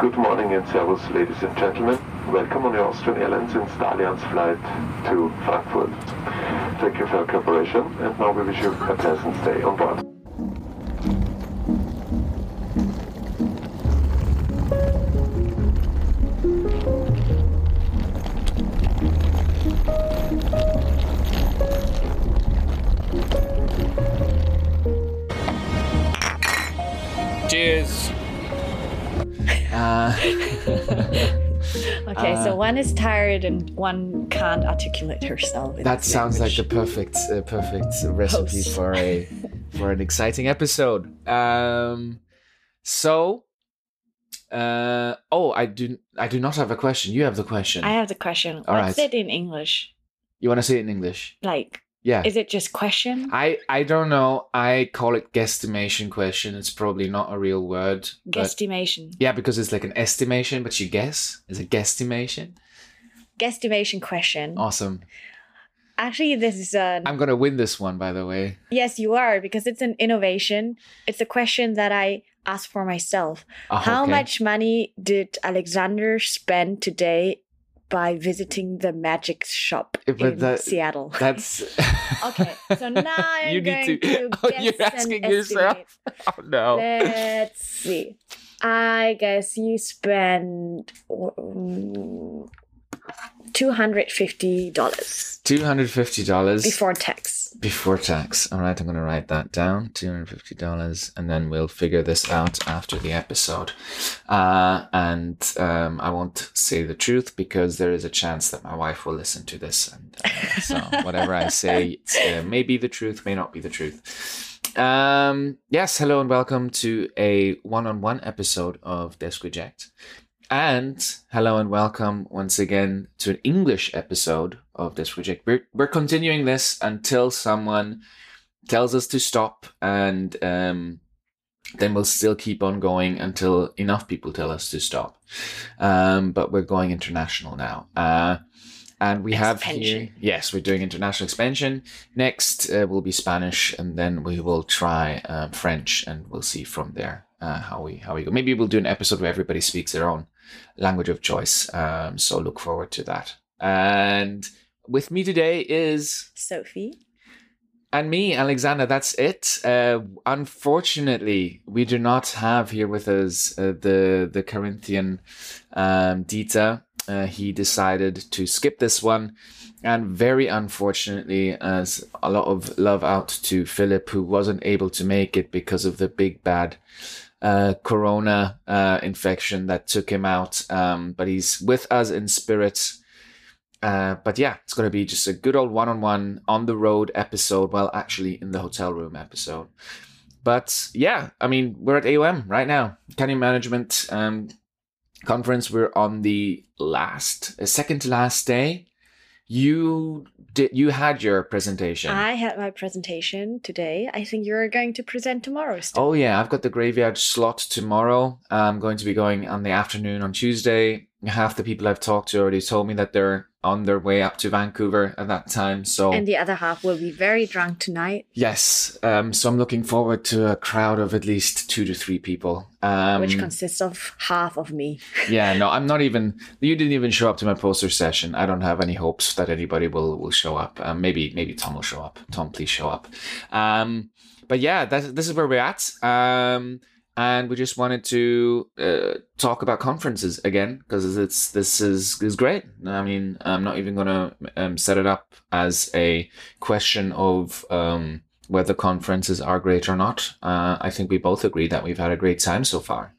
Good morning and servus, ladies and gentlemen. Welcome on the Austrian Airlines and Starlines flight to Frankfurt. Thank you for your cooperation, and now we wish you a pleasant stay on board. Uh, Okay, so one is tired and one can't articulate herself. that sounds like the perfect, uh, perfect recipe Host. for a for an exciting episode. Um, so, uh, oh, I do, I do not have a question. You have the question. I have the question. All What's right. it in English? you want to say it in English? Like, Yeah. is it just question? I I don't know. I call it guesstimation question. It's probably not a real word. Guesstimation. yeah, because it's like an estimation, but you guess. It's a guesstimation. Guesstimation question. Awesome. Actually, this is a I'm gonna win this one, by the way. yes, you are because it's an innovation. It's a question that I asked for myself. Oh, How okay. much money did Alexander spend today by visiting the magic shop but in that- Seattle? That's Okay, so now I'm You need going to- to, Oh, guess you're asking yourself? oh no. Let's see. I guess you spend um, two hundred fifty dollars Two hundred fifty dollars before tax. before tax. All right, I'm gonna write that down. Two hundred fifty dollars, and then we'll figure this out after the episode. Uh, and um, I won't say the truth because there is a chance that my wife will listen to this, and uh, so whatever I say uh, may be the truth, may not be the truth. Um, yes, hello and welcome to a one-on-one episode of Desk Reject. And hello and welcome once again to an English episode of this project. We're, we're continuing this until someone tells us to stop, and um, then we'll still keep on going until enough people tell us to stop. Um, but we're going international now. Uh, and we have here, yes, we're doing international expansion. Next uh, will be Spanish, and then we will try um, French, and we'll see from there uh, how we how we go. Maybe we'll do an episode where everybody speaks their own language of choice. Um, so look forward to that. And with me today is Sophie. and me, Alexander. That's it. Uh, unfortunately, we do not have here with us uh, the the Carinthian um, Dieter. Uh, he decided to skip this one, and very unfortunately, as a lot of love out to Philip, who wasn't able to make it because of the big bad uh, corona uh, infection that took him out. Um, but he's with us in spirit. Uh, but yeah, it's going to be just a good old one on one on the road episode. Well, actually, in the hotel room episode. But yeah, I mean, we're at AOM right now, Academy of Management um, Conference. We're on the last, uh, second to last day. You did, you had your presentation. I had my presentation today. I think you're going to present tomorrow. Still. Oh yeah, I've got the graveyard slot tomorrow. I'm going to be going on the afternoon on Tuesday. Half the people I've talked to already told me that they're on their way up to Vancouver at that time. So And the other half will be very drunk tonight, yes, um, so I'm looking forward to a crowd of at least two to three people. Um, which consists of half of me. yeah, no, I'm not even. You didn't even show up to my poster session. I don't have any hopes that anybody will will show up. Um, maybe maybe Tom will show up. Tom, please show up. Um, but yeah, that this is where we're at. Um, and we just wanted to uh, talk about conferences again because it's this is is great. I mean, I'm not even gonna um, set it up as a question of um, whether conferences are great or not. Uh, I think we both agree that we've had a great time so far.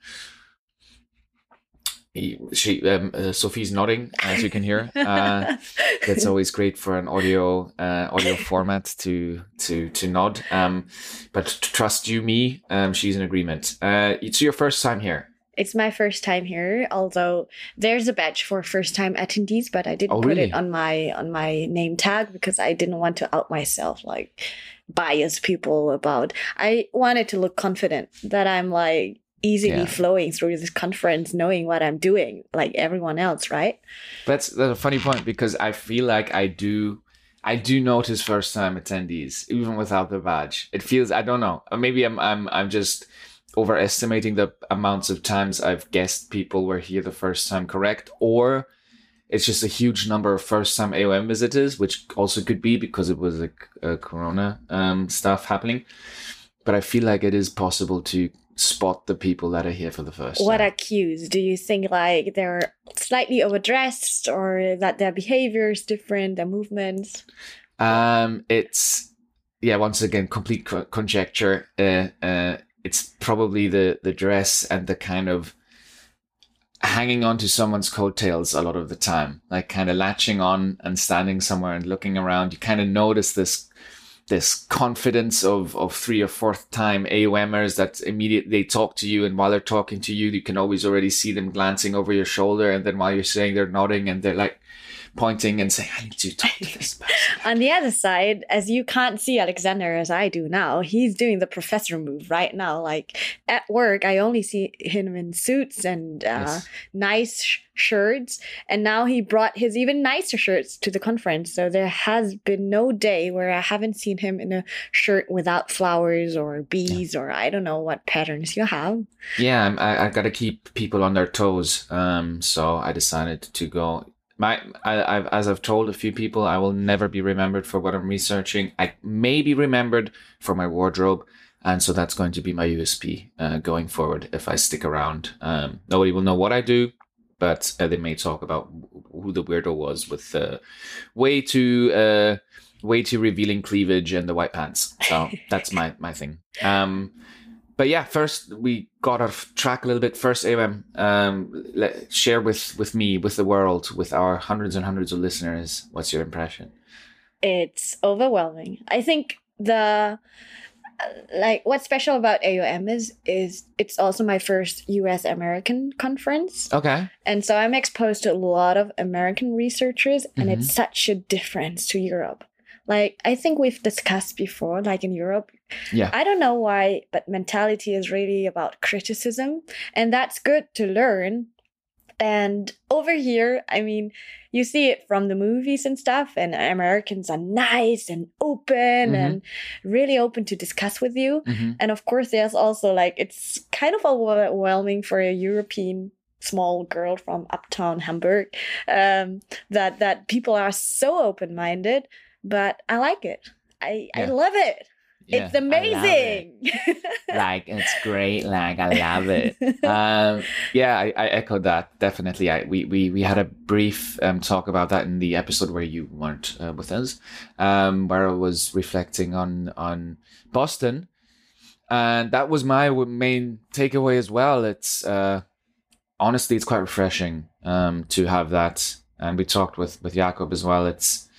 He- She, um, uh, Sophie's nodding, as you can hear. Uh, that's always great for an audio uh, audio format to to to nod. Um, but trust you, me, um, she's in agreement. Uh, it's your first time here. It's my first time here, although there's a badge for first time attendees, but I didn't Oh, put it on my on my name tag because I didn't want to out myself like bias people about. I wanted to look confident that I'm like easily Yeah. flowing through this conference knowing what I'm doing like everyone else, right? That's, that's a funny point because I feel like I do. I do notice first time attendees, even without the badge. It feels I don't know. Maybe I'm I'm I'm just overestimating the amounts of times I've guessed people were here the first time correct, or it's just a huge number of first time AOM visitors, which also could be because it was like a Corona um, stuff happening. But I feel like it is possible to spot the people that are here for the first What time. are cues? Do you think like they're slightly overdressed or that their behavior is different, their movements? Um, it's yeah. Once again, complete co- conjecture. Uh, uh, it's probably the the dress and the kind of hanging on to someone's coattails a lot of the time, like kind of latching on and standing somewhere and looking around. You kind of notice this this confidence of of three or fourth time AOMers that immediately they talk to you and while they're talking to you, you can always already see them glancing over your shoulder and then while you're saying they're nodding and they're like pointing and saying, I need to talk to this person. On the other side, as you can't see Alexander as I do now, he's doing the professor move right now. Like at work, I only see him in suits and uh, Yes. nice sh- shirts. And now he brought his even nicer shirts to the conference. So there has been no day where I haven't seen him in a shirt without flowers or bees or I don't know what patterns you have. Yeah, I'm- I, I got to keep people on their toes. Um, so I decided to go. My, I, I've, as I've told a few people, I will never be remembered for what I'm researching. I may be remembered for my wardrobe, and so that's going to be my USP uh, going forward. If I stick around, um, nobody will know what I do, but uh, they may talk about who the weirdo was with uh, way too uh, way too revealing cleavage and the white pants. So that's my my thing. Um, but yeah, first we got off track a little bit. First, AOM, um, let, share with with me, with the world, with our hundreds and hundreds of listeners. What's your impression? it's overwhelming. I think the uh, like what's special about AOM is is it's also my first US American conference. Okay. And so I'm exposed to a lot of American researchers and it's such a difference to Europe. Like I think we've discussed before like in Europe Yeah. I don't know why but mentality is really about criticism and that's good to learn. And over here, I mean, you see it from the movies and stuff, and Americans are nice and open Mhm. and really open to discuss with you. hmm And of course, there's also like, it's kind of overwhelming for a European small girl from uptown Hamburg um, that, that people are so open minded, but I like it. I, I love it. Yeah, it's love it. amazing. Like it's great. Like I love it. um, yeah, I, I echoed that definitely. I we we we had a brief um, talk about that in the episode where you weren't uh, with us, um, where I was reflecting on on Boston, and that was my main takeaway as well. It's uh, honestly, it's quite refreshing um, to have that, and we talked with with Jakob as well. It's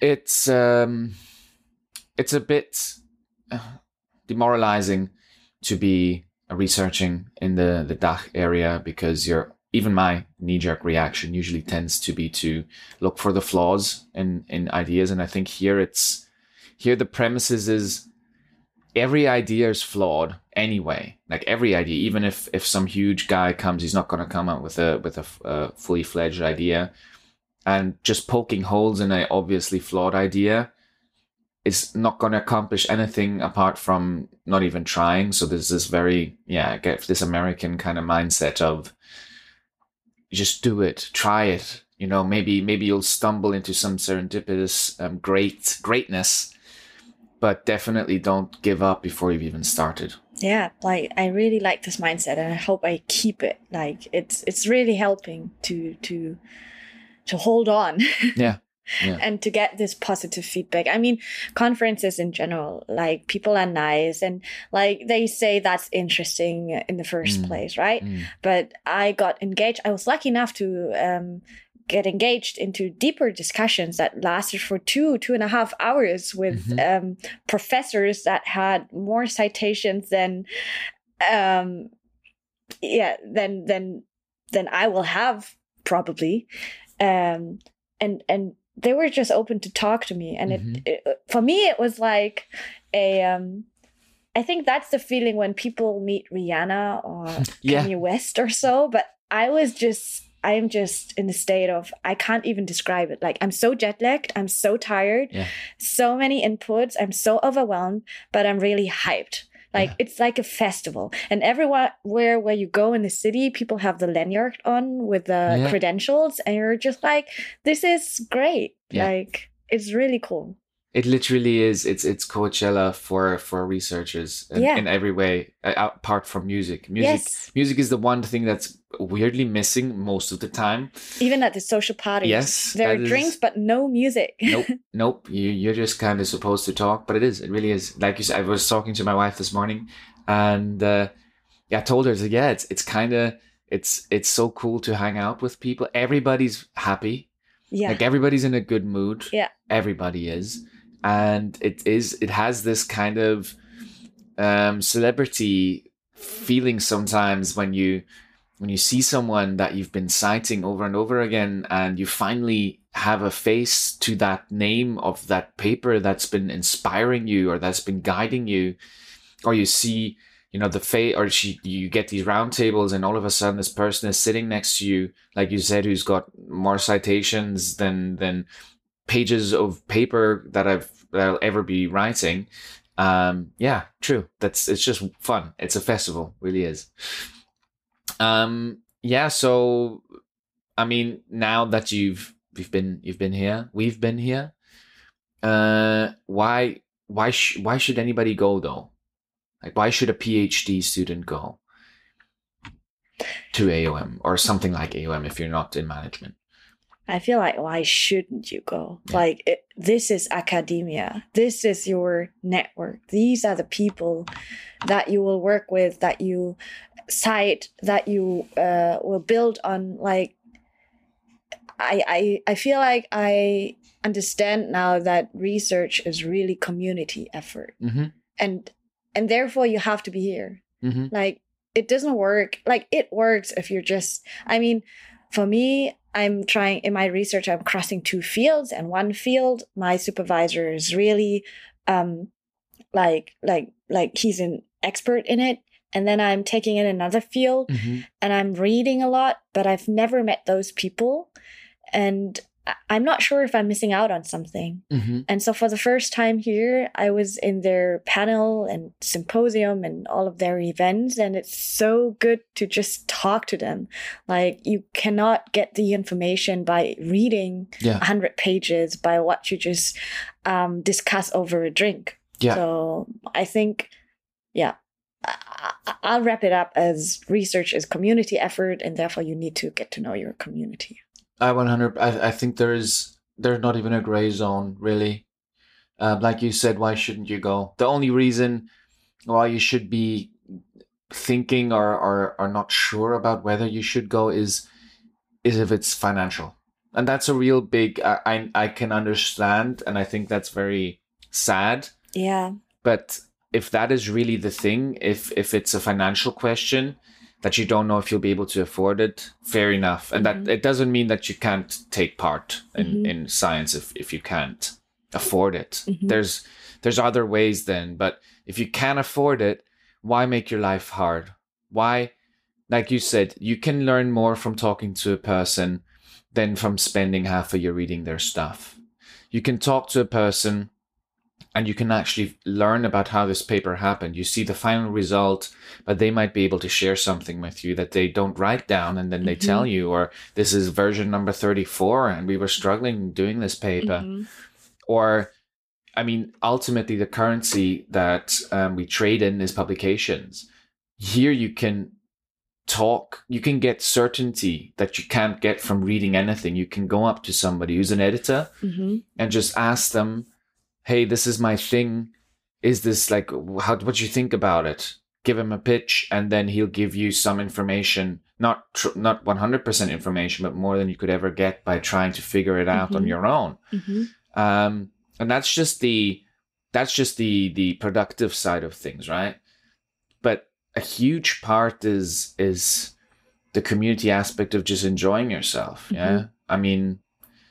it's um, it's a bit uh, demoralizing to be researching in the the DACH area because you're even my knee jerk reaction usually tends to be to look for the flaws in in ideas. And I think here it's here the premises is every idea is flawed anyway. Like every idea even if if some huge guy comes he's not going to come up with a with a, a fully fledged idea. And just poking holes in a obviously flawed idea is not going to accomplish anything apart from not even trying. So there's this very, yeah, get this American kind of mindset of just do it, try it. You know, maybe maybe you'll stumble into some serendipitous um, great greatness, but definitely don't give up before you've even started. yeah like i really like this mindset and i hope i keep it like it's it's really helping to to to hold on Yeah. Yeah. and to get this positive feedback i mean conferences in general like people are nice and like they say that's interesting in the first Mm. place right Mm. but i got engaged i was lucky enough to um get engaged into deeper discussions that lasted for two two and a half hours with Mhm. um, professors that had more citations than um yeah than than than i will have probably um and and they were just open to talk to me and Mhm. it, it for me it was like a um i think that's the feeling when people meet rihanna or Yeah. kanye west or so but i was just i'm just in a state of i can't even describe it like i'm so jet lagged i'm so tired Yeah. so many inputs i'm so overwhelmed but i'm really hyped Like Yeah. it's like a festival, and everywhere where where you go in the city, people have the lanyard on with the Yeah. credentials, and you're just like, "This is great!" Yeah. Like it's really cool. It literally is. It's it's Coachella for for researchers in, Yeah. in every way, apart from music. Music Yes, music is the one thing that's weirdly missing most of the time. even at the social parties, Yes, there are is- drinks but no music. nope, nope. You you're just kind of supposed to talk, but it is. It really is. Like you said, I was talking to my wife this morning, and uh, yeah, I told her, yeah, it's it's kind of it's it's so cool to hang out with people. Everybody's happy. yeah, Like everybody's in a good mood. Yeah. everybody is, and it is. It has this kind of um, celebrity feeling sometimes when you when you see someone that you've been citing over and over again and you finally have a face to that name of that paper that's been inspiring you or that's been guiding you or you see you know the face or she, you get these roundtables and all of a sudden this person is sitting next to you like you said who's got more citations than than pages of paper that i've that i'll ever be writing. Um yeah true. That's it's just fun. It's a festival. Really is. Um yeah so i mean now that you've you've been you've been here we've been here uh why why sh- why should anybody go though? Like why should a phd student go to aom or something like aom if you're not in management I feel like why shouldn't you go? Yeah. Like it, this is academia. This is your network. These are the people that you will work with, that you cite, that you uh, will build on. Like I, I, I feel like I understand now that research is really community effort, mm-hmm and and therefore you have to be here mm-hmm like it doesn't work like it works if you're just i mean for me i'm trying in my research i'm crossing two fields and one field my supervisor is really um like like like he's an expert in it and then i'm taking in another field mm-hmm. and i'm reading a lot but i've never met those people and i'm not sure if i'm missing out on something mm-hmm and so for the first time here, I was in their panel and symposium and all of their events. And it's so good to just talk to them. Like you cannot get the information by reading yeah 100 pages by what you just um, discuss over a drink. Yeah. So I think, yeah. I'll wrap it up as research is community effort, and therefore you need to get to know your community. I 100. I, I think there is there's not even a gray zone really. Uh, like you said, why shouldn't you go? The only reason why you should be thinking or, or or not sure about whether you should go is is if it's financial, and that's a real big. I I, I can understand, and I think that's very sad. Yeah. But if that is really the thing, if if it's a financial question that you don't know if you'll be able to afford it, fair enough. And Mhm. that it doesn't mean that you can't take part in, Mhm. in science if, if you can't afford it. Mhm. There's there's other ways then, but if you can't afford it, why make your life hard? Why like you said, you can learn more from talking to a person than from spending half a year reading their stuff. You can talk to a person and you can actually learn about how this paper happened. You see the final result, but they might be able to share something with you that they don't write down and then they Mhm. tell you, or this is version number 34 and we were struggling doing this paper. Mhm. Or, I mean, ultimately, the currency that um, we trade in is publications. Here you can talk, you can get certainty that you can't get from reading anything. You can go up to somebody who's an editor Mhm. and just ask them, "Hey, this is my thing. Is this like how? What do you think about it?" Give him a pitch, and then he'll give you some information. Not tr- not one hundred percent information, but more than you could ever get by trying to figure it out on Mhm. your own. Mhm. Um, and that's just the that's just the the productive side of things, right? But a huge part is is the community aspect of just enjoying yourself. Yeah, I mean,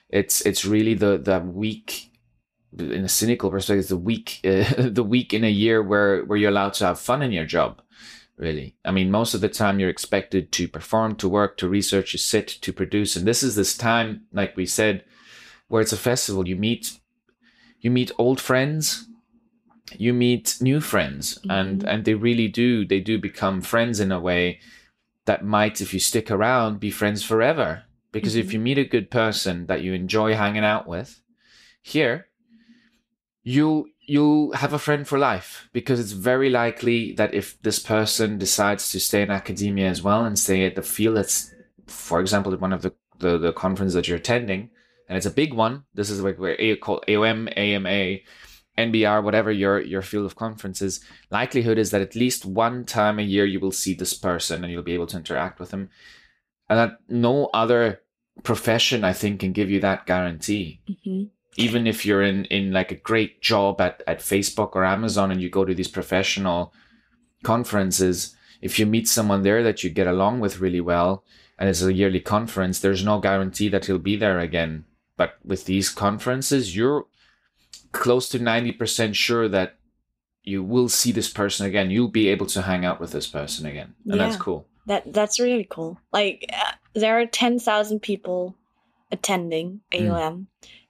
it's it's really the the week in a cynical perspective, the week uh, the week in a year where where you're allowed to have fun in your job. Really, I mean, most of the time you're expected to perform, to work, to research, to sit, to produce, and this is this time, like we said, where it's a festival. You meet you meet old friends you meet new friends and Mhm. and they really do they do become friends in a way that might if you stick around be friends forever because if Mhm. you meet a good person that you enjoy hanging out with here you you'll have a friend for life because it's very likely that if this person decides to stay in academia as well and stay at the field that's for example at one of the the, the conference that you're attending and it's a big one this is like where A- called aom ama nbr whatever your your field of conferences likelihood is that at least one time a year you will see this person and you'll be able to interact with them. And that no other profession i think can give you that guarantee. Hmm even if you're in in like a great job at at Facebook or Amazon and you go to these professional conferences, if you meet someone there that you get along with really well and it's a yearly conference, there's no guarantee that he'll be there again. But with these conferences, you're close to 90% sure that you will see this person again. You'll be able to hang out with this person again. And that's cool. That that's really cool. Like uh, there are ten thousand people attending Mm.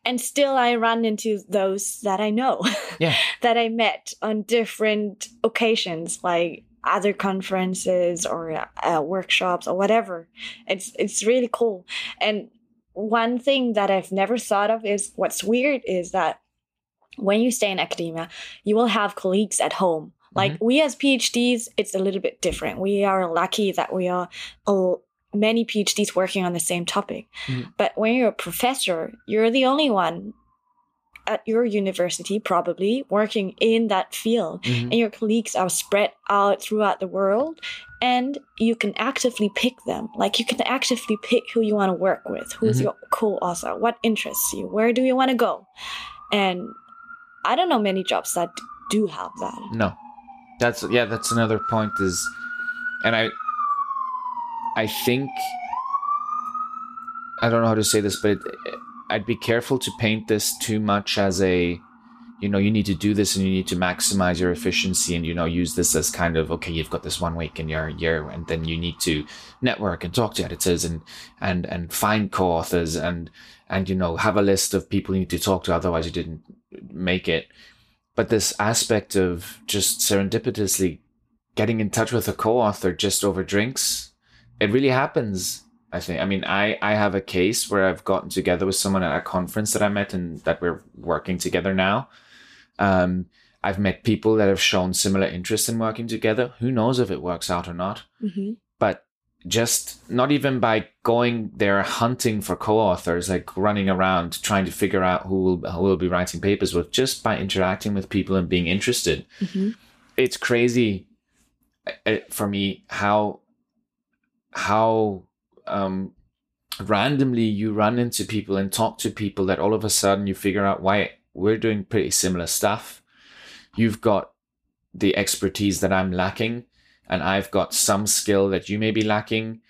And still I run into those that I know, Yeah. that I met on different occasions, like other conferences or uh, workshops or whatever. It's it's really cool. And one thing that I've never thought of is what's weird is that when you stay in academia, you will have colleagues at home. Like we as PhDs, it's a little bit different. We are lucky that we are many PhDs working on the same topic. Mhm. But when you're a professor, you're the only one at your university, probably working in that field, Mhm. and your colleagues are spread out throughout the world. And you can actively pick them. Like you can actively pick who you want to work with, who's Mhm. your co-author, what interests you, where do you want to go, and I don't know many jobs that do have that. No, that's yeah. That's another point. Is and I, I think I don't know how to say this, but it, I'd be careful to paint this too much as a, you know, you need to do this and you need to maximize your efficiency and you know use this as kind of okay, you've got this one week in your year, and then you need to network and talk to editors and and and find co-authors and and you know have a list of people you need to talk to, otherwise you didn't make it. But this aspect of just serendipitously getting in touch with a co-author just over drinks it really happens i think. I mean i i have a case where i've gotten together with someone at a conference that i met and that we're working together now. Um i've met people that have shown similar interest in working together. Who knows if it works out or not? Mm-hmm. but just not even by going there hunting for co-authors like running around trying to figure out who will who will be writing papers with just by interacting with people and being interested. Mm-hmm. it's crazy uh, for me how how um randomly you run into people and talk to people that all of a sudden you figure out why we're doing pretty similar stuff. You've got the expertise that i'm lacking and i've got some skill that you may be lacking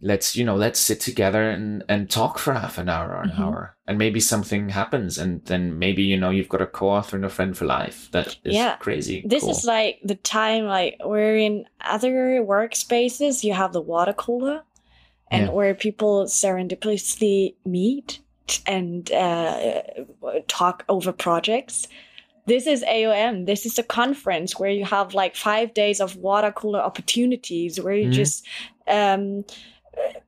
let's you know let's sit together and and talk for half an hour or an Mhm. hour and maybe something happens and then maybe you know you've got a co-author and a friend for life that is Yeah. crazy This cool. is like the time like where in other workspaces you have the water cooler and Yeah. where people serendipitously meet and uh, talk over projects. This is AOM. This is a conference where you have like five days of water cooler opportunities where you Mhm. just um,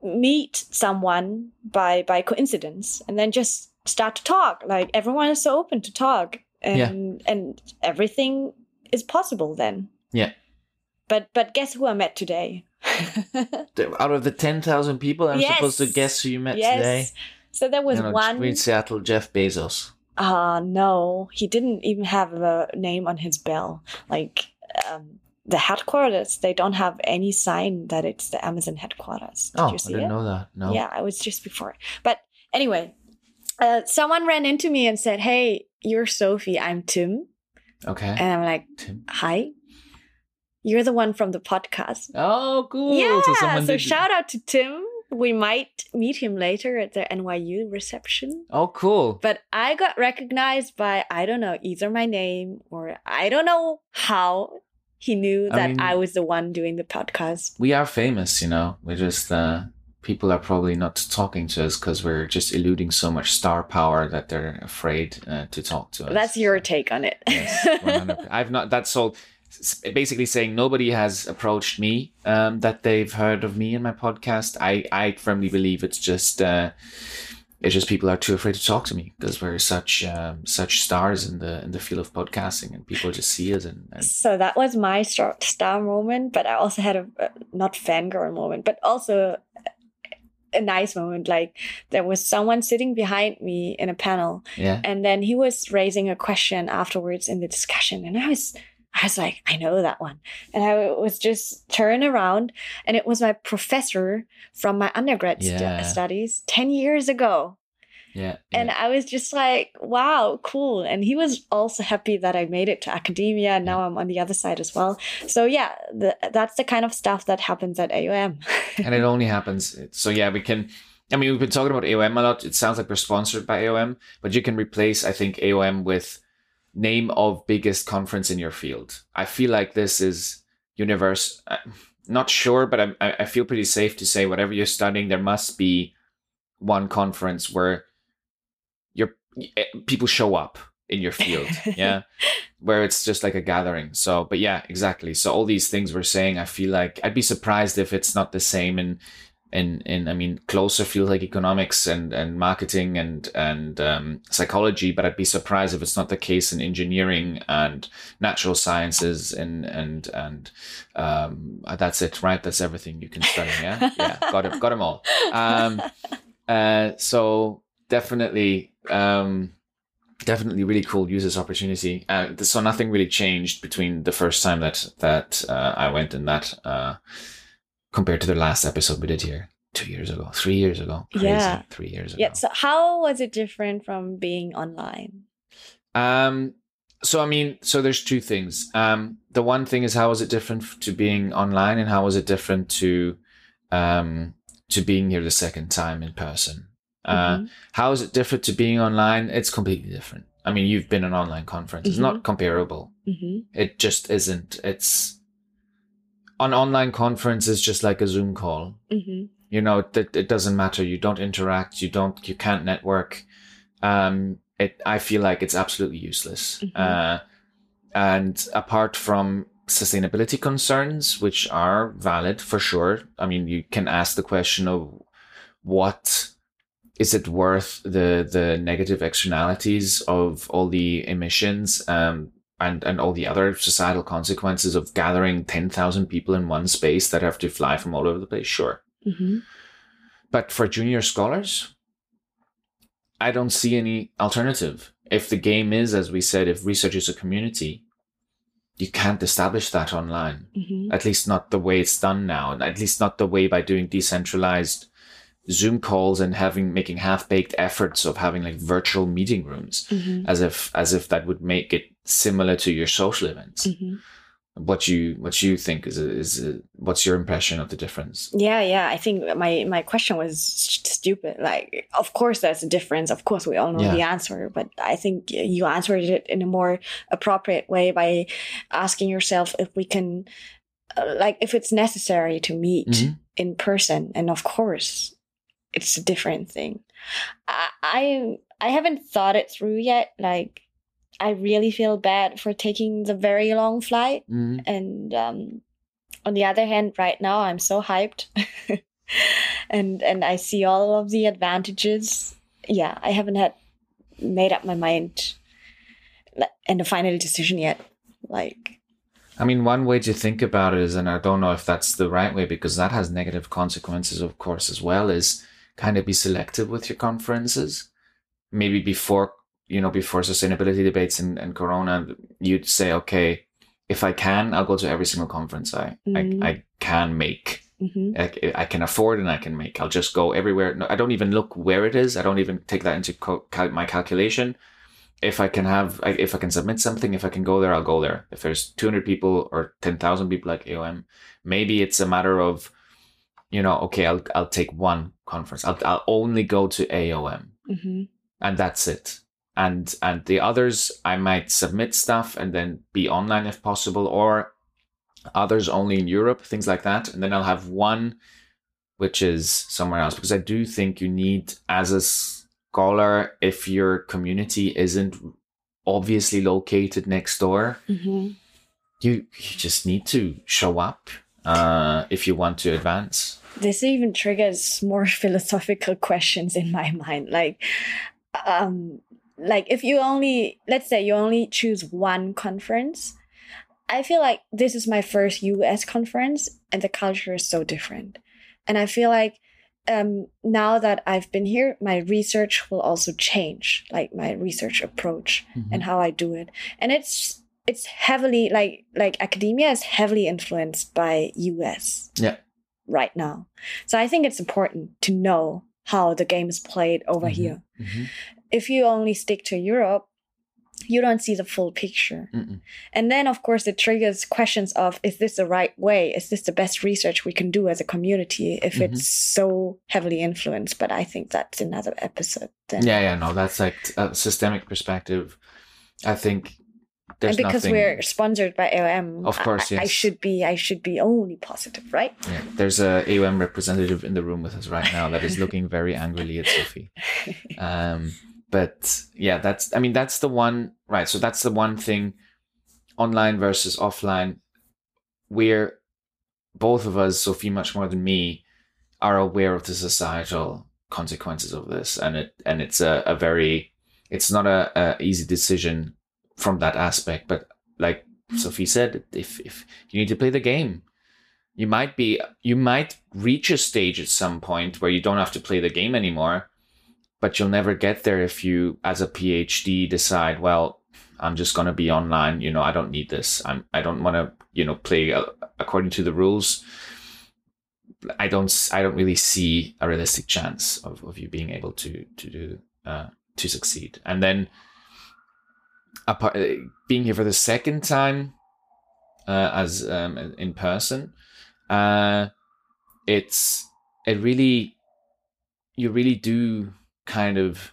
meet someone by by coincidence and then just start to talk. Like everyone is so open to talk, Yeah. and and everything is possible then. Yeah. But but guess who I met today? Out of the 10,000 people i'm supposed to guess who you met today. So there was You know, one. in seattle jeff bezos Uh no, he didn't even have a name on his bell. Like um, the headquarters, they don't have any sign that it's the Amazon headquarters. Did oh you i didn't it? know that no Yeah, I was just before. But anyway, uh, someone ran into me and said, "Hey, you're Sophie. I'm Tim," okay and I'm like, Tim. "Hi." You're the one from the podcast. oh cool yeah. so So, shout out to Tim. We might meet him later at the NYU reception. oh cool But I got recognized by I don't know either my name or I don't know how he knew I that mean- I was the one doing the podcast. we are famous you know We're just uh people are probably not talking to us because we're just eluding so much star power that they're afraid uh, to talk to us. That's your take on it. yes, 100%. I've not. That's all. Basically, saying nobody has approached me um, that they've heard of me in my podcast. I I firmly believe it's just uh, it's just people are too afraid to talk to me because we're such um, such stars in the in the field of podcasting, and people just see us and, and so that was my star, star moment, but I also had a uh, not fangirl moment, but also a nice moment. Like there was someone sitting behind me in a panel, yeah. and then he was raising a question afterwards in the discussion, and I was. I was like, I know that one. And I was just turn around, and it was my professor from my undergrad stu- uh, Yeah. studies 10 years ago. Yeah, And yeah. I was just like, wow, cool. And he was also happy that I made it to academia. And now I'm on the other side as well. So, yeah, the, that's the kind of stuff that happens at AOM. and it only happens. So yeah, we can. I mean, we've been talking about AOM a lot. It sounds like we're sponsored by AOM, but you can replace, I think, AOM with name of biggest conference in your field. I feel like this is universe. uh, Not sure, but I'm, I I feel pretty safe to say whatever you're studying, there must be one conference where your eh, people show up in your field. yeah where it's just like a gathering. So, but yeah, exactly. So all these things we're saying, I feel like I'd be surprised if it's not the same in, in, in, I mean, closer fields like economics and, and marketing and, and, um, psychology, but I'd be surprised if it's not the case in engineering and natural sciences and, and, and, um, uh, that's it, right? That's everything you can study. Yeah. Yeah. Got it. Got them all. Um, uh, so definitely, um, definitely really cool use this opportunity. Uh, so nothing really changed between the first time that that uh, I went and that uh, compared to the last episode we did here two years ago, three years ago. Crazy, Yeah. three years ago. yeah. So, how was it different from being online? Um. So I mean, so there's two things. Um. The one thing is how was it different to being online, and how was it different to, um, to being here the second time in person. Uh, Mhm. How is it different to being online? It's completely different. I mean, you've been an online conference. It's not comparable. Mhm. It just isn't. It's an online conference is just like a Zoom call. Mhm. You know, it, it doesn't matter. You don't interact. You don't. You can't network. Um, it. I feel like it's absolutely useless. Mhm. Uh, and apart from sustainability concerns, which are valid for sure. I mean, you can ask the question of what is it worth the the negative externalities of all the emissions um, and and all the other societal consequences of gathering ten thousand people in one space that have to fly from all over the place? Sure, Mhm. but for junior scholars, I don't see any alternative. If the game is, as we said, if research is a community, you can't establish that online Mhm. at least not the way it's done now and at least not the way by doing decentralized zoom calls and having making half-baked efforts of having like virtual meeting rooms Mhm. as if as if that would make it similar to your social events Mhm. what you what you think is is what's your impression of the difference Yeah, yeah. I think my my question was st- stupid. Like, of course, there's a difference. Of course, we all know Yeah. the answer, but I think you answered it in a more appropriate way by asking yourself if we can, uh, like, if it's necessary to meet Mhm. in person. And of course, it's a different thing. I I, I haven't thought it through yet. Like, I really feel bad for taking the very long flight Mhm. and um, on the other hand right now i'm so hyped and and i see all of the advantages yeah i haven't had made up my mind and a final decision yet like I mean, one way to think about it is, and I don't know if that's the right way because that has negative consequences, of course, as well, is kind of be selective with your conferences. Maybe before, you know, before sustainability debates and, and Corona, you'd say, okay, if I can, I'll go to every single conference I, Mhm. I, I can make. mhm, I, I can afford and I can make. I'll just go everywhere. No, I don't even look where it is. I don't even take that into co- cal- my calculation. If I can have, I- if I can submit something, if I can go there, I'll go there. If there's 200 people or 10,000 people like AOM, maybe it's a matter of, you know, okay, I'll, I'll take one conference. I'll, I'll only go to AOM mhm, and that's it. And, and the others, I might submit stuff and then be online if possible, or others only in Europe, things like that. And then I'll have one which is somewhere else, because I do think you need, as a scholar, if your community isn't obviously located next door, hmm you you just need to show up uh, if you want to advance. This even triggers more philosophical questions in my mind. Like, um, like if you only let's say you only choose one conference, I feel like this is my first US conference and the culture is so different. And I feel like um, now that I've been here, my research will also change, like my research approach and how I do it. And it's it's heavily like like academia is heavily influenced by US Yeah. right now. So I think it's important to know how the game is played over Mhm. here. Mhm. If you only stick to Europe, you don't see the full picture. Mm-mm. And then, of course, it triggers questions of is this the right way? Is this the best research we can do as a community if Mhm. it's so heavily influenced? But I think that's another episode. Then. Yeah, yeah, no, that's like a systemic perspective. I think there's and because nothing. we're sponsored by AOM, Of course, I, I should be I should be only positive, right? Yeah, there's a AOM representative in the room with us right now that is looking very angrily at Sophie. Um, but yeah, that's I mean that's the one right. So that's the one thing, online versus offline. We're both of us, Sophie much more than me, are aware of the societal consequences of this, and it and it's a, a very it's not a, a easy decision from that aspect. But like Sophie said, if if you need to play the game, you might be you might reach a stage at some point where you don't have to play the game anymore but you'll never get there if you as a phd decide well i'm just going to be online you know i don't need this. I'm i don't want to you know play uh, according to the rules. I don't i don't really see a realistic chance of, of you being able to to do uh to succeed. And then apart, uh, being here for the second time uh, as um, in person uh it's it really you really do kind of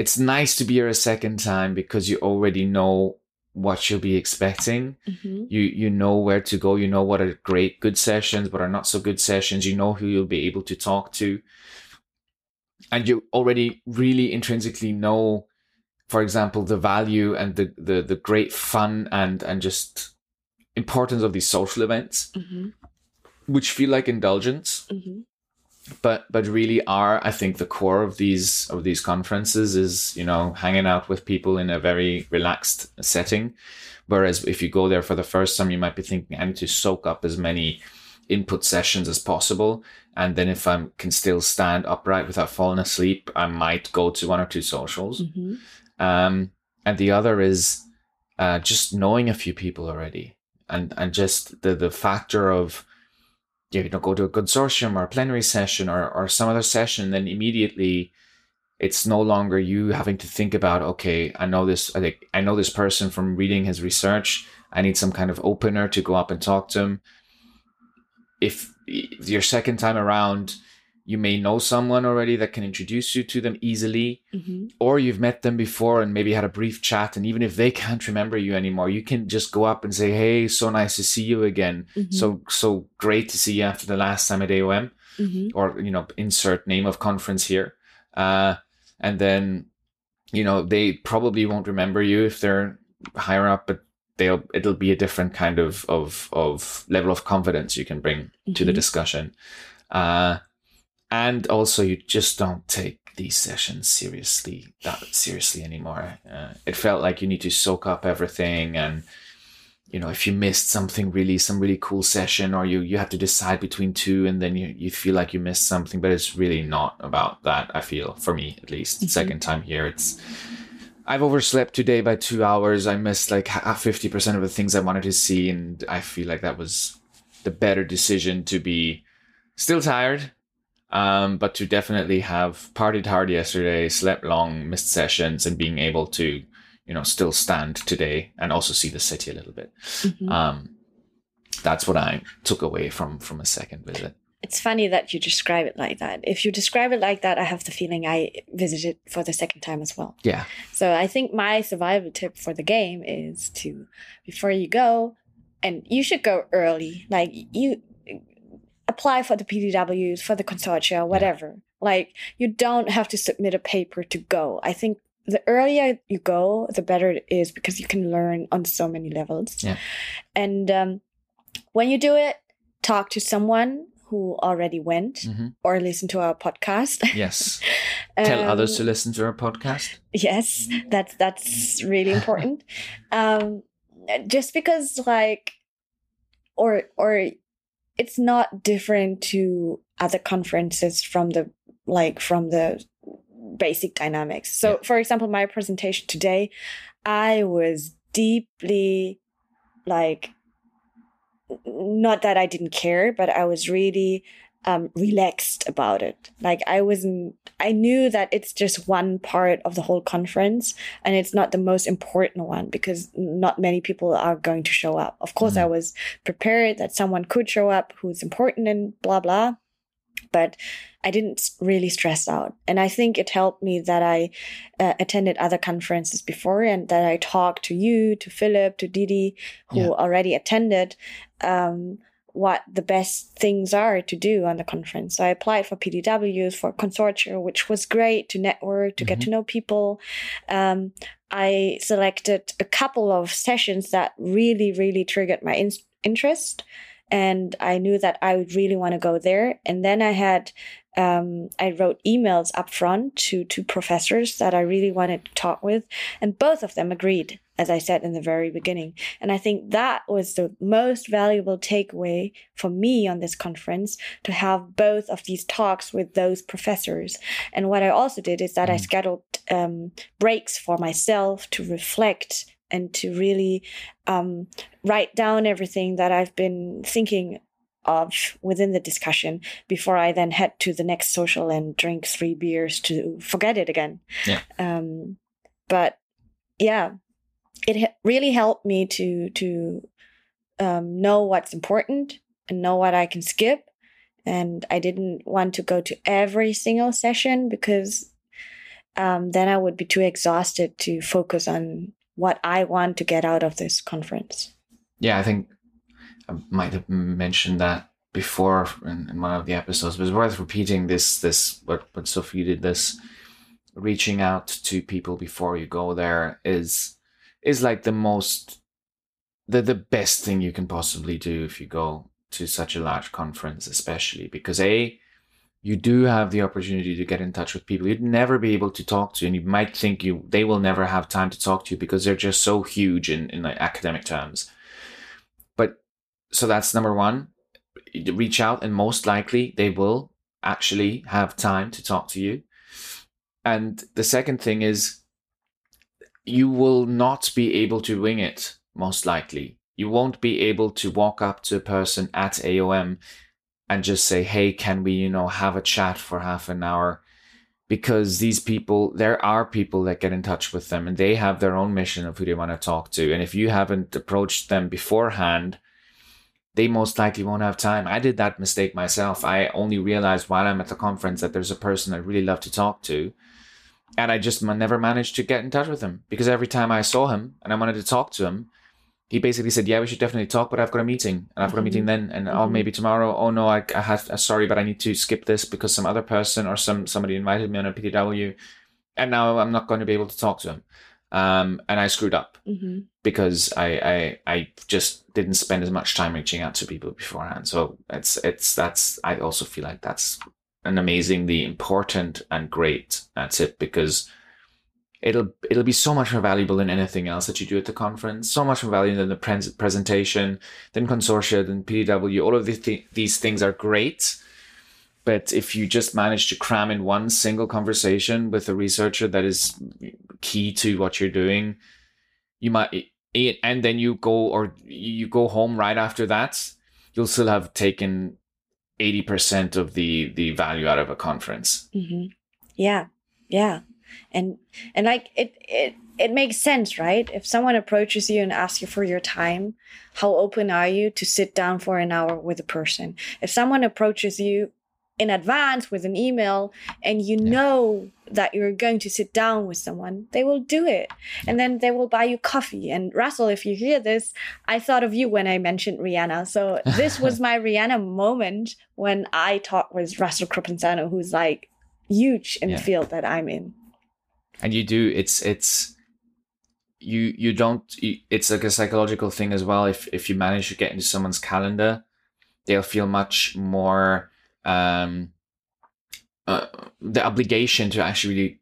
it's nice to be here a second time because you already know what you'll be expecting Mhm. you you know where to go you know what are great good sessions what are not so good sessions you know who you'll be able to talk to and you already really intrinsically know for example the value and the the, the great fun and and just importance of these social events Mhm. which feel like indulgence Mhm. But but really are i think the core of these of these conferences is you know hanging out with people in a very relaxed setting. Whereas if you go there for the first time you might be thinking i need to soak up as many input sessions as possible. And then if i can still stand upright without falling asleep i might go to one or two socials. Mhm. um, and the other is uh, just knowing a few people already, and and just the the factor of you know go to a consortium or a plenary session or or some other session, then immediately it's no longer you having to think about okay, I know this, I think I know this person from reading his research. I need some kind of opener to go up and talk to him. If if your second time around, you may know someone already that can introduce you to them easily Mhm. or you've met them before and maybe had a brief chat and even if they can't remember you anymore you can just go up and say hey so nice to see you again Mhm. so so great to see you after the last time at aom Mhm. or you know insert name of conference here uh and then you know they probably won't remember you if they're higher up but they'll it'll be a different kind of of of level of confidence you can bring to the Mhm. discussion uh and also you just don't take these sessions seriously that seriously anymore. Uh, it felt like you need to soak up everything and you know if you missed something really some really cool session or you you have to decide between two and then you, you feel like you missed something but it's really not about that i feel for me at least. Mhm. second time here it's i've overslept today by two hours. I missed like 50% of the things i wanted to see and i feel like that was the better decision to be still tired um, but to definitely have partied hard yesterday, slept long, missed sessions, and being able to, you know, still stand today and also see the city a little bit. Mhm. Um, that's what I took away from from a second visit. It's funny that you describe it like that. If you describe it like that, I have the feeling I visited for the second time as well. Yeah, So I think my survival tip for the game is to before you go, and you should go early. Like you, apply for the PDWs, for the consortia, whatever. Like you don't have to submit a paper to go. I think the earlier you go, the better it is because you can learn on so many levels. Yeah. And um, when you do it, talk to someone who already went Mhm. or listen to our podcast. Yes. Tell Um, others to listen to our podcast. yes that's that's really important um just because like or or it's not different to other conferences from the like from the basic dynamics so Yeah. for example my presentation today i was deeply like not that i didn't care but i was really um relaxed about it. Like i wasn't i knew that it's just one part of the whole conference and it's not the most important one because not many people are going to show up. Of course i was prepared that someone could show up who's important and blah blah but i didn't really stress out. And i think it helped me that i uh, attended other conferences before and that i talked to you to philip to didi who Yeah. already attended um, what the best things are to do on the conference. So I applied for PDWs for consortia, which was great to network, to get Mhm. to know people. Um, I selected a couple of sessions that really, really triggered my in- interest. And I knew that I would really want to go there. And then I had, um, I wrote emails up front to two professors that I really wanted to talk with. And both of them agreed, as I said in the very beginning. And I think that was the most valuable takeaway for me on this conference to have both of these talks with those professors. And what I also did is that I Mm. scheduled um, breaks for myself to reflect and to really um, write down everything that I've been thinking of within the discussion before I then head to the next social and drink three beers to forget it again. Yeah. Um, but yeah, it really helped me to to um, know what's important and know what I can skip. And I didn't want to go to every single session because um, then I would be too exhausted to focus on what I want to get out of this conference. Yeah, I think I might have mentioned that before in, in one of the episodes, but it's worth repeating this this what, what Sophie did this reaching out to people before you go there is is like the most the the best thing you can possibly do if you go to such a large conference, especially because a you do have the opportunity to get in touch with people you'd never be able to talk to, and you might think you they will never have time to talk to you because they're just so huge in in like academic terms. But so that's number one. Reach out, and most likely they will actually have time to talk to you. And the second thing is, you will not be able to wing it, most likely. You won't be able to walk up to a person at AOM and just say, hey, can we, you know, have a chat for half an hour? Because these people, there are people that get in touch with them and they have their own mission of who they want to talk to. And if you haven't approached them beforehand, they most likely won't have time. I did that mistake myself. I only realized while I'm at the conference that there's a person I really love to talk to. And I just never managed to get in touch with him because every time I saw him and I wanted to talk to him, he basically said, "Yeah, we should definitely talk, but I've got a meeting, and I've got a meeting then, and oh, Mhm. maybe tomorrow. Oh no, I, I have. Uh, sorry, but I need to skip this because some other person or some somebody invited me on a PDW, and now I'm not going to be able to talk to him. Um, and I screwed up Mm-hmm. because I, I I just didn't spend as much time reaching out to people beforehand. So it's it's that's I also feel like that's an amazingly important and great That's it because it'll it'll be so much more valuable than anything else that you do at the conference. So much more valuable than the pres- presentation, than consortia, than PDW. All of these th- these things are great. But if you just manage to cram in one single conversation with a researcher that is key to what you're doing, you might and then you go or you go home right after that you'll still have taken 80% of the the value out of a conference hmm Yeah, yeah, and and like it it it makes sense, right? If someone approaches you and asks you for your time, how open are you to sit down for an hour with a person? If someone approaches you in advance with an email and you Yeah. know that you're going to sit down with someone, they will do it. And then they will buy you coffee. And Russell, if you hear this, I thought of you when I mentioned Rihanna. So this was my Rihanna moment when I talked with Russell Cropanzano, who's like huge in Yeah. the field that I'm in. and you do it's it's you you don't it's like a psychological thing as well if if you manage to get into someone's calendar they'll feel much more um uh, the obligation to actually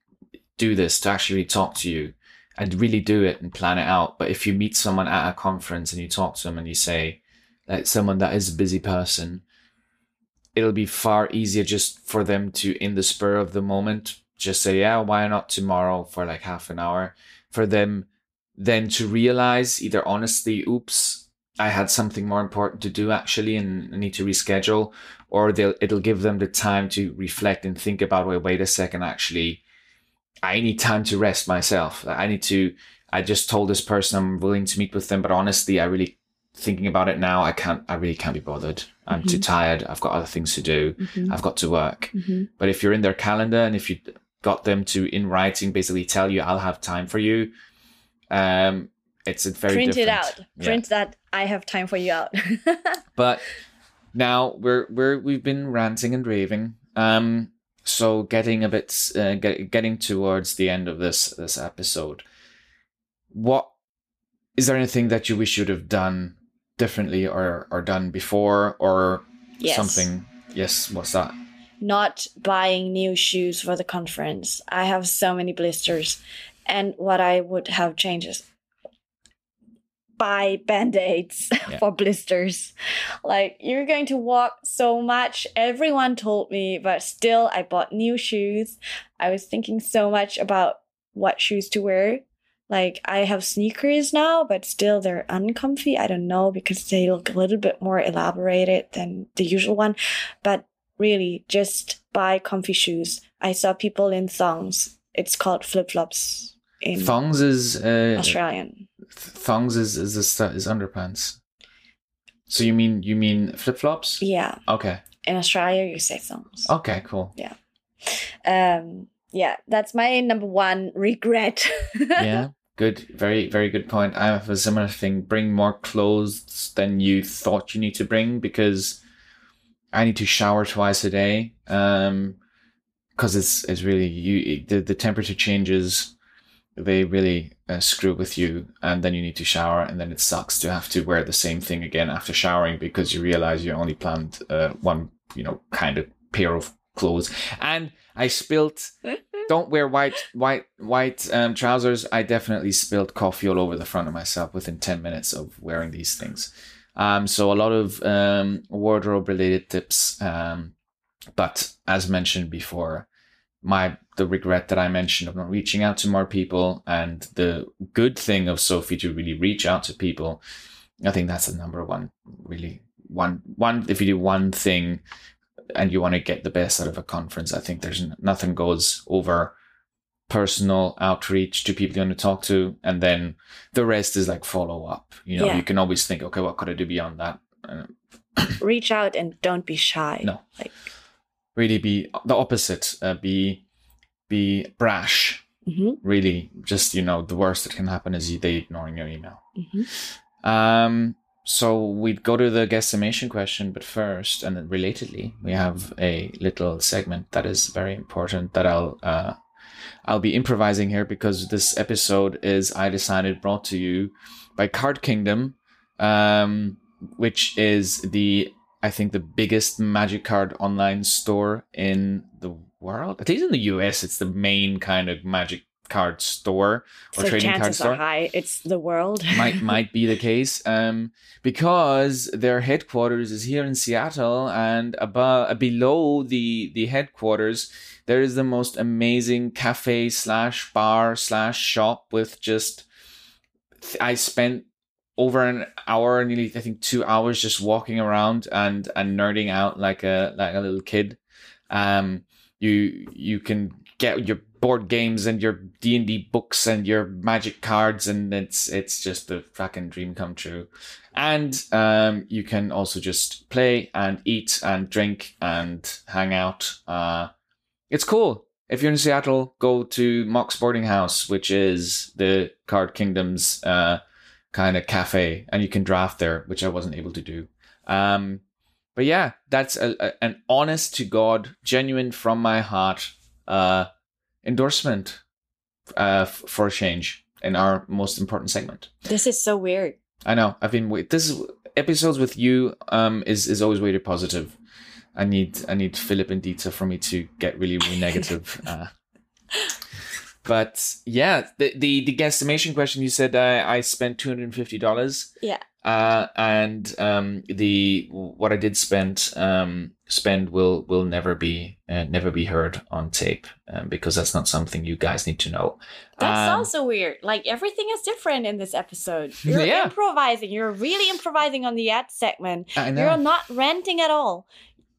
do this to actually talk to you and really do it and plan it out. But if you meet someone at a conference and you talk to them and you say like someone that is a busy person it'll be far easier just for them to in the spur of the moment just say yeah why not tomorrow for like half an hour? For them then to realize either honestly oops i had something more important to do actually and I need to reschedule or they'll it'll give them the time to reflect and think about wait wait a second actually i need time to rest myself. I need to i just told this person i'm willing to meet with them but honestly i really thinking about it now i can't i really can't be bothered. I'm too tired. I've got other things to do. Mhm. i've got to work. Mhm. but if you're in their calendar and if you got them to in writing basically tell you I'll have time for you, um, it's a very Print it out. Yeah. Print that I have time for you out. But now we're we're we've been ranting and raving. Um, so getting a bit uh, get, getting towards the end of this this episode, what is there anything that you wish you'd have done differently or or done before or yes. something? Yes, what's that? not buying new shoes for the conference. I have so many blisters. And what I would have changed is buy band-aids Yeah. for blisters. Like you're going to walk so much. Everyone told me, but still I bought new shoes. I was thinking so much about what shoes to wear. Like I have sneakers now, but still they're uncomfy. I don't know because they look a little bit more elaborated than the usual one. But really just buy comfy shoes. I saw people in thongs. It's called flip flops in Thongs is uh, Australian. Thongs is is stu- is underpants. So you mean you mean flip flops? Yeah, Okay. in Australia you say thongs. Okay. Cool. Yeah. Um, yeah, that's my number one regret. yeah. Good. Very very good point. I have a similar thing. Bring more clothes than you thought you need to bring because I need to shower twice a day. Um, because it's it's really you the the temperature changes. They really uh, screw with you, and then you need to shower, and then it sucks to have to wear the same thing again after showering because you realize you only planned uh, one, you know, kind of pair of clothes. And I spilt. Don't wear white white white um, trousers. I definitely spilled coffee all over the front of myself within ten minutes of wearing these things. Um, so a lot of um, wardrobe related tips. Um, but as mentioned before, my the regret that I mentioned of not reaching out to more people and the good thing of Sophie to really reach out to people, I think that's the number one really one one if you do one thing and you want to get the best out of a conference, I think there's nothing goes over personal outreach to people you want to talk to and then the rest is like follow up you know Yeah. you can always think okay what could i do beyond that uh, Reach out and don't be shy. No. Like, really be the opposite uh, be be brash. Mhm, really just you know the worst that can happen is they ignoring your email. Mhm. um so we'd go to the guesstimation question but first and then relatedly we have a little segment that is very important that i'll uh i'll be improvising here because this episode is i decided brought to you by card kingdom um which is the i think the biggest magic card online store in the world at least in the us it's the main kind of magic card store or So trading card store are high. It's the world. might might be the case um because their headquarters is here in Seattle and above below the the headquarters there is the most amazing cafe slash bar slash shop with just I spent over an hour nearly I think 2 hours just walking around and and nerding out like a like a little kid um you you can get your board games and your D&D books and your magic cards and it's it's just the fucking dream come true. And um you can also just play and eat and drink and hang out. Uh it's cool. if you're in Seattle, go to Mox Boarding House, which is the Card Kingdom's uh, kind of cafe, and you can draft there, which I wasn't able to do. Um, but yeah, that's a, a, an honest to God, genuine from my heart uh, endorsement uh, f- for a change in our most important segment. This is so weird. I know. I've been wait. This is episodes with you. Um, is is always weighted positive. I need I need Philip and Dieter for me to get really really negative. uh, but yeah, the the the guesstimation question you said uh, I spent two hundred and fifty dollars. Yeah. Uh, and um, the what I did spend um, spend will will never be uh, never be heard on tape um, because that's not something you guys need to know. That's Um, also weird. Like everything is different in this episode. You're Yeah. improvising. You're really improvising on the ad segment. I know. You're not ranting at all.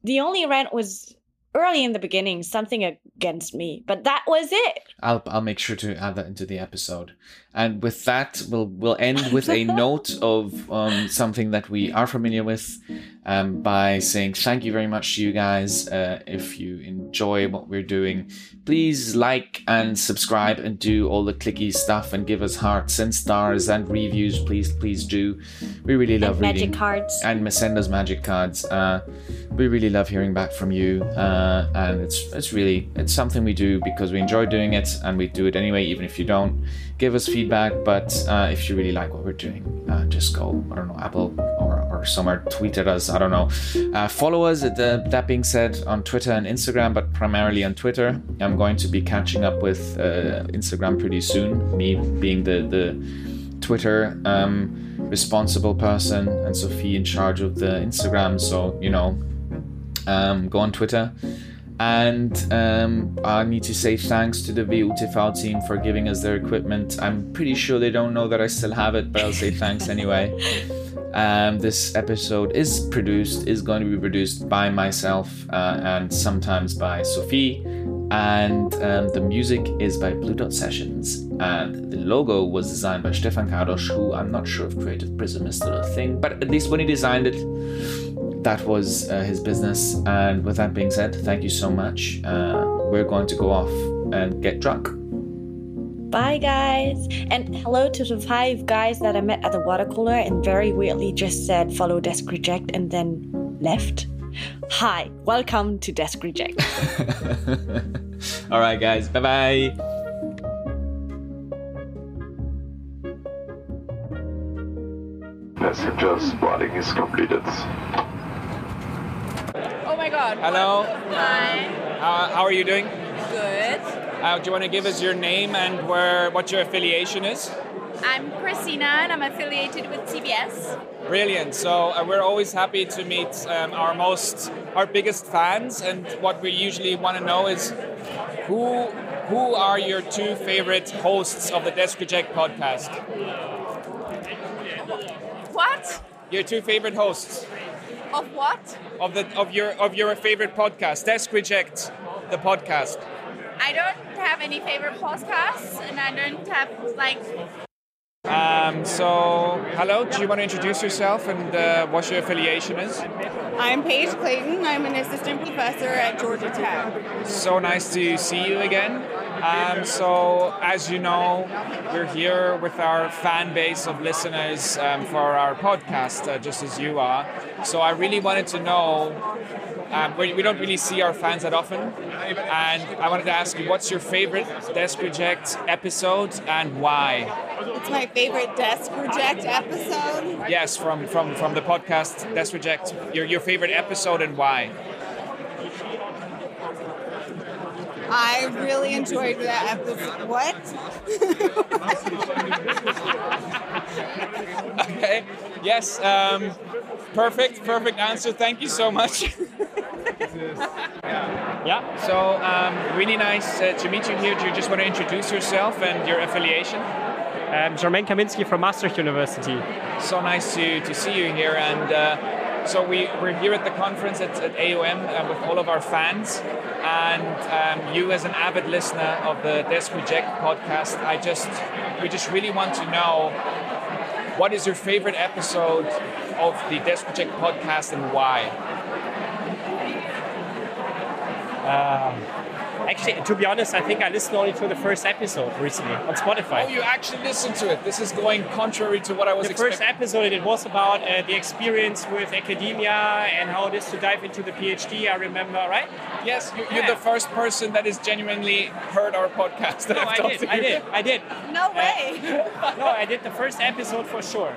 The only rant was early in the beginning, something against me, but that was it. I'll I'll make sure to add that into the episode. And with that, we'll we'll end with a note of um, something that we are familiar with, um, by saying thank you very much to you guys. Uh, if you enjoy what we're doing, please like and subscribe and do all the clicky stuff and give us hearts and stars and reviews. Please, please do. We really love and magic reading cards. and send us magic cards. Uh, we really love hearing back from you, uh, and it's it's really it's something we do because we enjoy doing it, and we do it anyway, even if you don't give us feedback. But uh, if you really like what we're doing, uh, just go I don't know Apple or, somewhere tweeted us. I don't know. Uh, follow us. The, that being said, on Twitter and Instagram, but primarily on Twitter. I'm going to be catching up with uh, Instagram pretty soon. Me being the the Twitter um, responsible person and Sophie in charge of the Instagram. So, you know, um, go on Twitter. And um, I need to say thanks to the VUTV team for giving us their equipment. I'm pretty sure they don't know that I still have it, but I'll say thanks anyway. Um, this episode is produced, is going to be produced by myself uh, and sometimes by Sophie. And um, the music is by Blue Dot Sessions. And the logo was designed by Stefan Kadosh, who I'm not sure if Creative Prism is still a thing, but at least when he designed it, that was uh, his business. And with that being said, thank you so much. Uh, we're going to go off and get drunk. Bye, guys. And hello to the five guys that I met at the water cooler and very weirdly just said follow Desk Reject and then left. Hi, welcome to Desk Reject. All right, guys. Bye bye. Passengers boarding is completed. Oh my god. Hello. Hi. How, how are you doing? Good. Uh, do you want to give us your name and where what your affiliation is? I'm Christina and I'm affiliated with TBS. Brilliant. So uh, we're always happy to meet um, our most, our biggest fans, and what we usually want to know is who who are your two favorite hosts of the Desk Reject podcast? What? Your two favorite hosts Of what? of the of your of your favorite podcast, Desk Reject, the podcast. I don't have any favorite podcasts and I don't have like Um, so, hello. Do you want to introduce yourself and uh, what your affiliation is? I'm Paige Clayton. I'm an assistant professor at Georgia Tech. So nice to see you again. Um, so, as you know, we're here with our fan base of listeners um, for our podcast, uh, just as you are. So, I really wanted to know. Um, we, we don't really see our fans that often, and I wanted to ask you, what's your favorite Desk Reject episode and why? It's my favorite Desk Reject episode. Yes, from from from the podcast Desk Reject. Your your favorite episode and why? I really enjoyed that episode. What? Okay. Yes. Um, perfect. Perfect answer. Thank you so much. yeah. So um, really nice uh, to meet you here. Do you just want to introduce yourself and your affiliation? Um, Jermaine Kaminsky from Maastricht University. So nice to, to see you here. And uh, so we, we're here at the conference at, at AOM uh, with all of our fans. And um, you, as an avid listener of the Desk Reject podcast, I just we just really want to know what is your favorite episode of the Desk Reject podcast and why? Um, Actually, to be honest, I think I listened only to the first episode recently on Spotify. Oh, you actually listened to it. This is going contrary to what I was the first episode it was about uh, the experience with academia and how it is to dive into the PhD. I remember, right? Yes, you- you're Yeah. the first person that has genuinely heard our podcast. That No, I've I did. to I did. I did. No way. No, I did the first episode for sure.